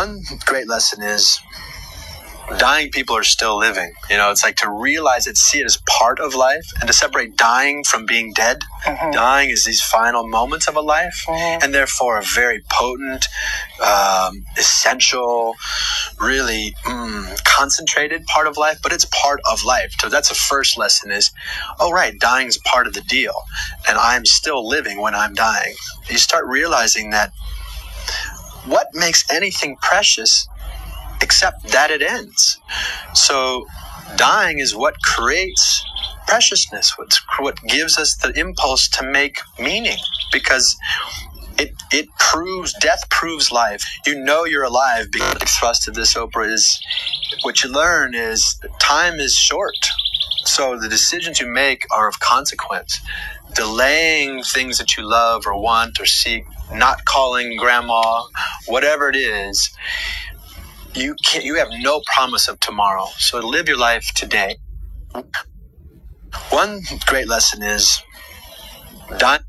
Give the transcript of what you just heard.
One great lesson is dying people are still living. You know, it's like to realize it, see it as part of life, and to separate dying from being dead. Mhm. Dying is these final moments of a life, Mhm. and therefore a very potent, um, essential, really mm, concentrated part of life. But it's part of life. So that's the first lesson: is oh right, dying is part of the deal, and I'm still living when I'm dying. You start realizing that what makes anything precious except that it ends. So dying is what creates preciousness, what's, what gives us the impulse to make meaning because it, it proves, death proves life. You know you're alive because the thrust of this Oprah is what you learn is time is short. So the decisions you make are of consequence. Delaying things that you love or want or seek, not calling grandma, whatever it is, you can't you have no promise of tomorrow. So live your life today. One great lesson is dying